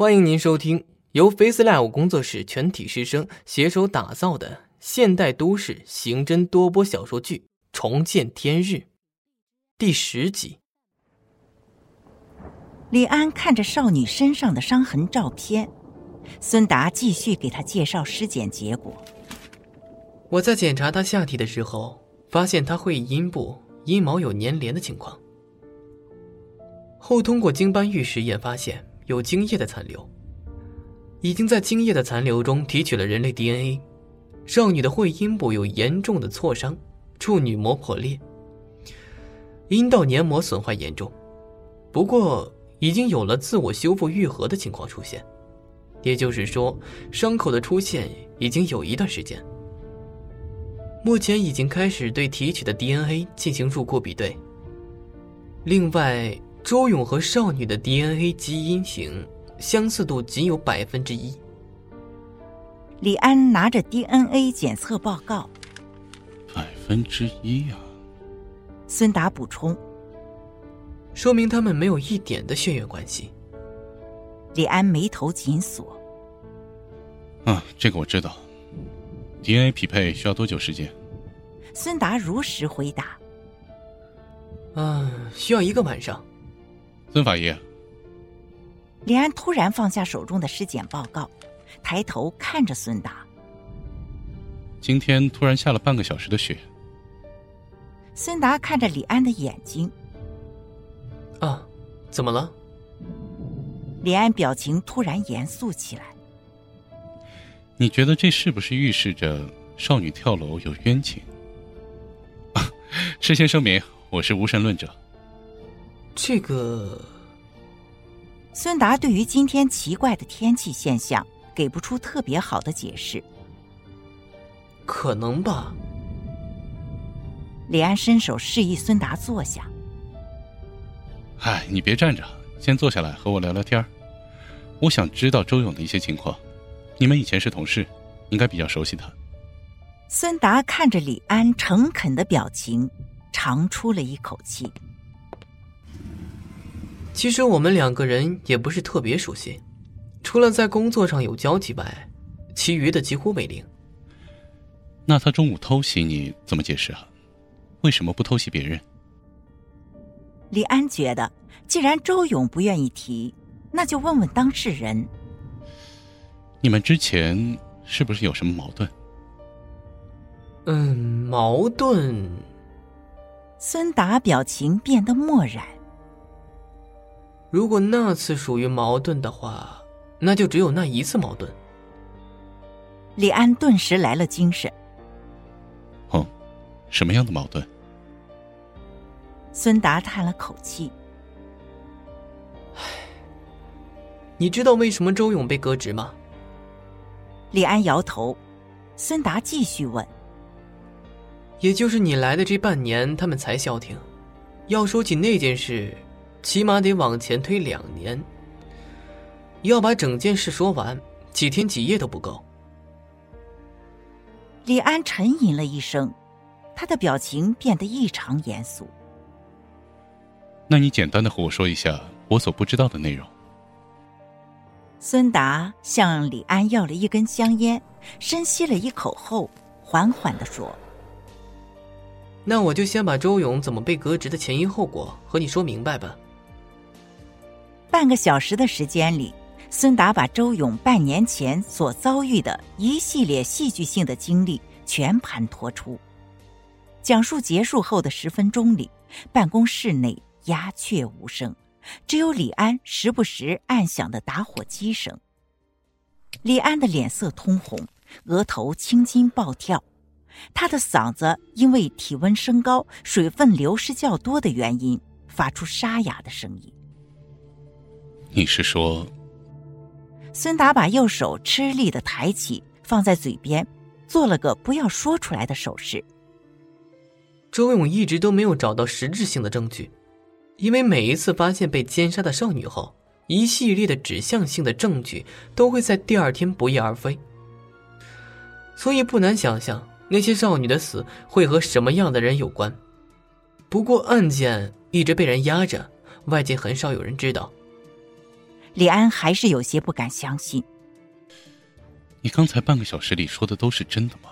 欢迎您收听由 FaceLive 工作室全体师生携手打造的现代都市刑侦多播小说剧《重见天日》第十集。李安看着少女身上的伤痕照片，孙达继续给他介绍尸检结果。我在检查她下体的时候，发现她会阴部阴毛有粘连的情况，后通过经斑玉实验发现。有精液的残留，已经在精液的残留中提取了人类 DNA。少女的会阴部有严重的挫伤，处女膜破裂，阴道黏膜损坏严重。不过，已经有了自我修复愈合的情况出现，也就是说，伤口的出现已经有一段时间。目前已经开始对提取的 DNA 进行入库比对。另外。周勇和少女的 DNA 基因型相似度仅有百分之一。李安拿着 DNA 检测报告，百分之一呀。孙达补充，说明他们没有一点的血缘关系。李安眉头紧锁。啊，这个我知道。DNA 匹配需要多久时间？孙达如实回答。嗯，需要一个晚上。孙法医，李安突然放下手中的尸检报告，抬头看着孙达。今天突然下了半个小时的雪。孙达看着李安的眼睛。啊，怎么了？李安表情突然严肃起来。你觉得这是不是预示着少女跳楼有冤情？事先声明，我是无神论者。这个，孙达对于今天奇怪的天气现象给不出特别好的解释。可能吧。李安伸手示意孙达坐下。嗨，你别站着，先坐下来和我聊聊天我想知道周勇的一些情况。你们以前是同事，应该比较熟悉他。孙达看着李安诚恳的表情，长出了一口气。其实我们两个人也不是特别熟悉，除了在工作上有交集外，其余的几乎为零。那他中午偷袭你怎么解释啊？为什么不偷袭别人？李安觉得，既然周勇不愿意提，那就问问当事人。你们之前是不是有什么矛盾？嗯，矛盾。孙达表情变得漠然。如果那次属于矛盾的话，那就只有那一次矛盾。李安顿时来了精神。哦，什么样的矛盾？孙达叹了口气。唉，你知道为什么周勇被革职吗？李安摇头。孙达继续问。也就是你来的这半年，他们才消停。要说起那件事。起码得往前推两年。要把整件事说完，几天几夜都不够。李安沉吟了一声，他的表情变得异常严肃。那你简单的和我说一下我所不知道的内容。孙达向李安要了一根香烟，深吸了一口后，缓缓的说：“那我就先把周勇怎么被革职的前因后果和你说明白吧。”半个小时的时间里，孙达把周勇半年前所遭遇的一系列戏剧性的经历全盘托出。讲述结束后的十分钟里，办公室内鸦雀无声，只有李安时不时按响的打火机声。李安的脸色通红，额头青筋暴跳，他的嗓子因为体温升高、水分流失较多的原因，发出沙哑的声音。你是说，孙达把右手吃力的抬起，放在嘴边，做了个不要说出来的手势。周勇一直都没有找到实质性的证据，因为每一次发现被奸杀的少女后，一系列的指向性的证据都会在第二天不翼而飞。所以不难想象，那些少女的死会和什么样的人有关。不过案件一直被人压着，外界很少有人知道。李安还是有些不敢相信。你刚才半个小时里说的都是真的吗？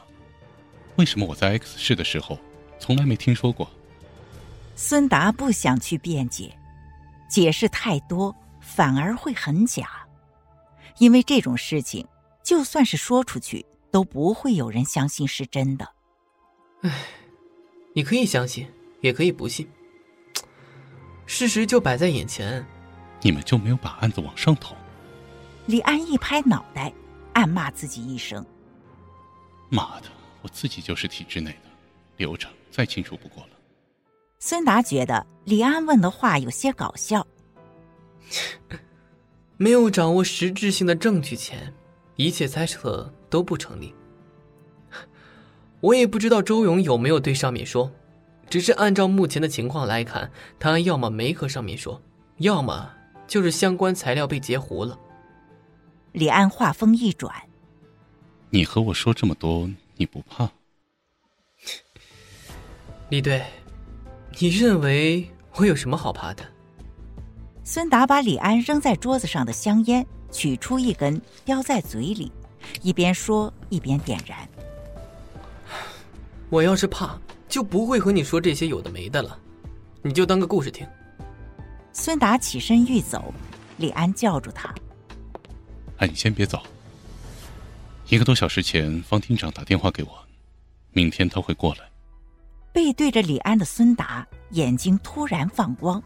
为什么我在 X 市的时候从来没听说过？孙达不想去辩解，解释太多反而会很假，因为这种事情就算是说出去都不会有人相信是真的。唉，你可以相信，也可以不信，事实就摆在眼前。你们就没有把案子往上捅？李安一拍脑袋，暗骂自己一声：“妈的，我自己就是体制内的，流程再清楚不过了。”孙达觉得李安问的话有些搞笑。没有掌握实质性的证据前，一切猜测都不成立。我也不知道周勇有没有对上面说，只是按照目前的情况来看，他要么没和上面说，要么……就是相关材料被截胡了。李安话锋一转：“你和我说这么多，你不怕？”李队，你认为我有什么好怕的？孙达把李安扔在桌子上的香烟取出一根，叼在嘴里，一边说一边点燃。我要是怕，就不会和你说这些有的没的了，你就当个故事听。孙达起身欲走，李安叫住他：“哎，你先别走。一个多小时前，方厅长打电话给我，明天他会过来。”背对着李安的孙达眼睛突然放光，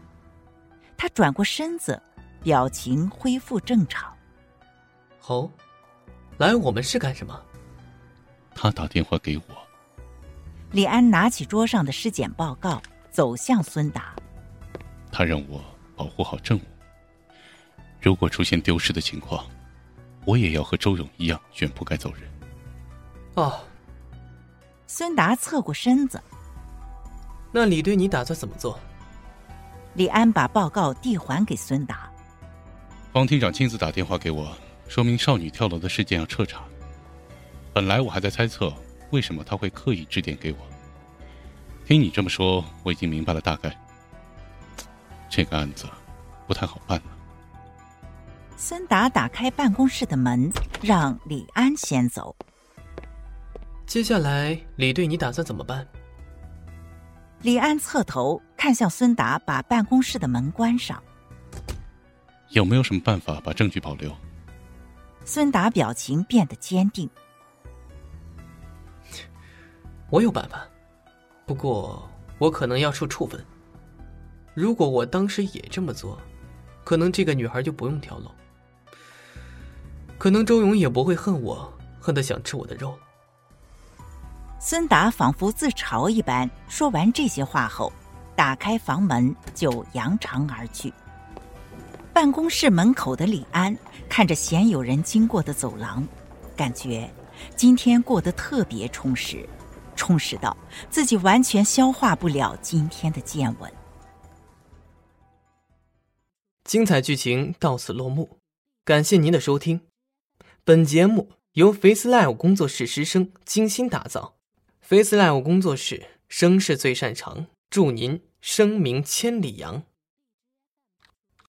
他转过身子，表情恢复正常。“哦，来我们是干什么？”他打电话给我。李安拿起桌上的尸检报告，走向孙达。他让我。保护好证物。如果出现丢失的情况，我也要和周勇一样卷铺盖走人。哦。孙达侧过身子。那李队，你打算怎么做？李安把报告递还给孙达。方厅长亲自打电话给我，说明少女跳楼的事件要彻查。本来我还在猜测，为什么他会刻意致电给我。听你这么说，我已经明白了大概。这个案子不太好办呢。孙达打开办公室的门，让李安先走。接下来，李队，你打算怎么办？李安侧头看向孙达，把办公室的门关上。有没有什么办法把证据保留？孙达表情变得坚定。我有办法，不过我可能要受处分。如果我当时也这么做，可能这个女孩就不用跳楼，可能周勇也不会恨我，恨得想吃我的肉。孙达仿佛自嘲一般说完这些话后，打开房门就扬长而去。办公室门口的李安看着鲜有人经过的走廊，感觉今天过得特别充实，充实到自己完全消化不了今天的见闻。精彩剧情到此落幕，感谢您的收听。本节目由 Face Live 工作室师生精心打造，Face Live 工作室声势最擅长，祝您声名千里扬。